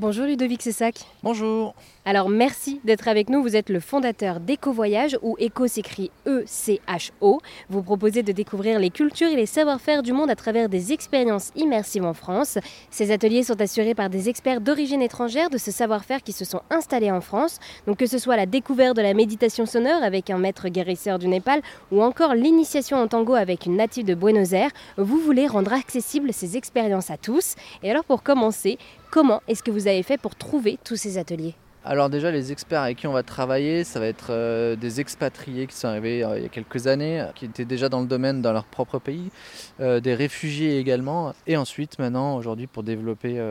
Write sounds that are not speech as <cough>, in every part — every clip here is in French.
Bonjour Ludovic Sessac. Bonjour. Alors merci d'être avec nous. Vous êtes le fondateur d'EcoVoyage, où Eco s'écrit E-C-H-O. Vous proposez de découvrir les cultures et les savoir-faire du monde à travers des expériences immersives en France. Ces ateliers sont assurés par des experts d'origine étrangère de ce savoir-faire qui se sont installés en France. Donc que ce soit la découverte de la méditation sonore avec un maître guérisseur du Népal ou encore l'initiation en tango avec une native de Buenos Aires, vous voulez rendre accessibles ces expériences à tous. Et alors pour commencer, comment est-ce que vous avez fait pour trouver tous ces ateliers alors déjà les experts avec qui on va travailler, ça va être euh, des expatriés qui sont arrivés euh, il y a quelques années, qui étaient déjà dans le domaine dans leur propre pays, euh, des réfugiés également, et ensuite maintenant aujourd'hui pour développer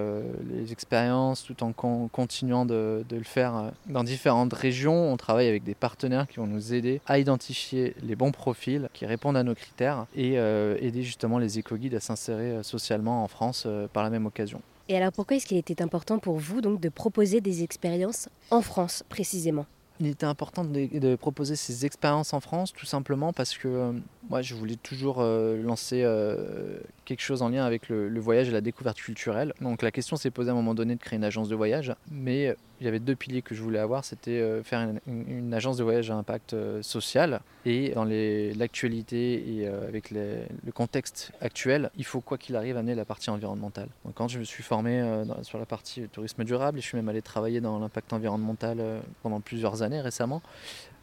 les expériences tout en continuant de, de, le faire dans différentes régions, on travaille avec des partenaires qui vont nous aider à identifier les bons profils qui répondent à nos critères et aider justement les éco-guides à s'insérer socialement en France par la même occasion. Et alors pourquoi est-ce qu'il était important pour vous donc de proposer des expériences en France précisément? Il était important de, proposer ces expériences en France tout simplement parce que euh, moi je voulais toujours euh, lancer euh, quelque chose en lien avec le, voyage et la découverte culturelle. Donc la question s'est posée à un moment donné de créer une agence de voyage, mais il y avait deux piliers que je voulais avoir, c'était faire une, agence de voyage à impact social. Et dans l'actualité et avec le contexte actuel, il faut quoi qu'il arrive amener la partie environnementale. Donc quand je me suis formé sur la partie tourisme durable, et je suis même allé travailler dans l'impact environnemental pendant plusieurs années récemment,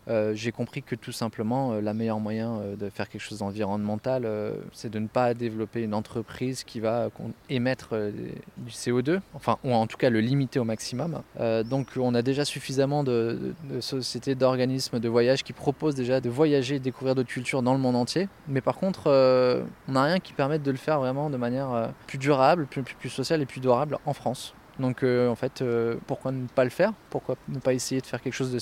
euh, j'ai compris que tout simplement, euh, la meilleure moyen euh, de faire quelque chose d'environnemental, c'est de ne pas développer une entreprise qui va émettre du CO2, enfin, ou en tout cas le limiter au maximum. donc, on a déjà suffisamment de, sociétés, d'organismes de voyage qui proposent déjà de voyager et découvrir d'autres cultures dans le monde entier. Mais par contre, on n'a rien qui permette de le faire vraiment de manière plus durable, plus sociale et plus durable en France. Donc euh, en fait, euh, pourquoi ne pas le faire? Pourquoi ne pas essayer de faire quelque chose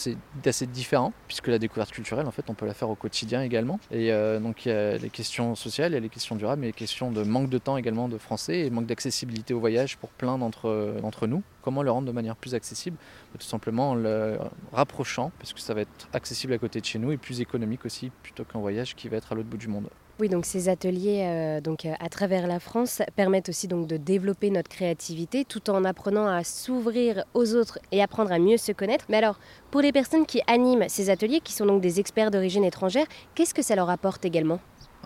d'assez différent? Puisque la découverte culturelle, en fait, on peut la faire au quotidien également. Et euh, donc il y a les questions sociales, il y a les questions durables, mais les questions de manque de temps également de français et manque d'accessibilité au voyage pour plein d'entre nous. Comment le rendre de manière plus accessible bah, Tout simplement en le rapprochant, parce que ça va être accessible à côté de chez nous et plus économique aussi, plutôt qu'un voyage qui va être à l'autre bout du monde. Oui, donc ces ateliers euh, donc, euh, à travers la France permettent aussi donc, de développer notre créativité tout en apprenant à s'ouvrir aux autres et apprendre à mieux se connaître. Mais alors, pour les personnes qui animent ces ateliers, qui sont donc des experts d'origine étrangère, qu'est-ce que ça leur apporte également?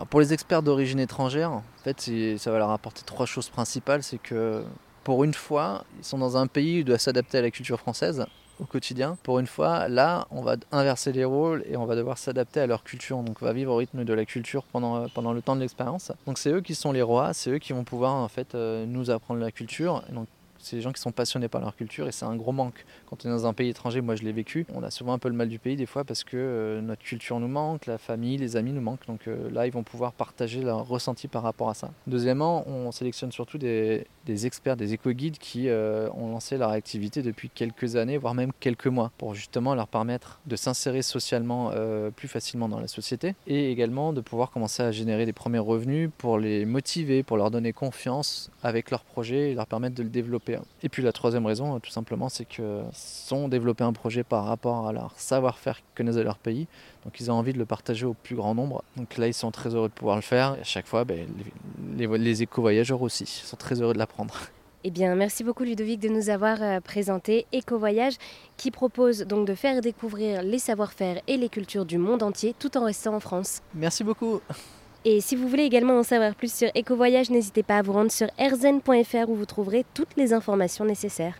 Pour les experts d'origine étrangère, en fait, ça va leur apporter trois choses principales. C'est que pour une fois, ils sont dans un pays où ils doivent s'adapter à la culture française au quotidien. Pour une fois, là, on va inverser les rôles et on va devoir s'adapter à leur culture. Donc, on va vivre au rythme de la culture pendant, euh, pendant le temps de l'expérience. Donc, c'est eux qui sont les rois, c'est eux qui vont pouvoir en fait euh, nous apprendre la culture. donc, c'est des gens qui sont passionnés par leur culture et c'est un gros manque. Quand on est dans un pays étranger, moi je l'ai vécu, on a souvent un peu le mal du pays des fois parce que euh, notre culture nous manque, la famille, les amis nous manquent. Donc là, ils vont pouvoir partager leur ressenti par rapport à ça. Deuxièmement, on sélectionne surtout des, experts, des éco-guides qui euh, ont lancé leur activité depuis quelques années, voire même quelques mois, pour justement leur permettre de s'insérer socialement euh, plus facilement dans la société et également de pouvoir commencer à générer des premiers revenus pour les motiver, pour leur donner confiance avec leur projet et leur permettre de le développer. Et puis la troisième raison, tout simplement, c'est qu'ils ont développé un projet par rapport à leur savoir-faire qu'ils connaissent de leur pays, donc ils ont envie de le partager au plus grand nombre. Donc là, ils sont très heureux de pouvoir le faire. Et à chaque fois, ben, les, les éco-voyageurs aussi sont très heureux de l'apprendre. <laughs> Eh bien, merci beaucoup Ludovic de nous avoir euh, présenté Eco-Voyage qui propose donc de faire découvrir les savoir-faire et les cultures du monde entier tout en restant en France. Merci beaucoup. Et si vous voulez également en savoir plus sur Eco-Voyage, n'hésitez pas à vous rendre sur erzen.fr où vous trouverez toutes les informations nécessaires.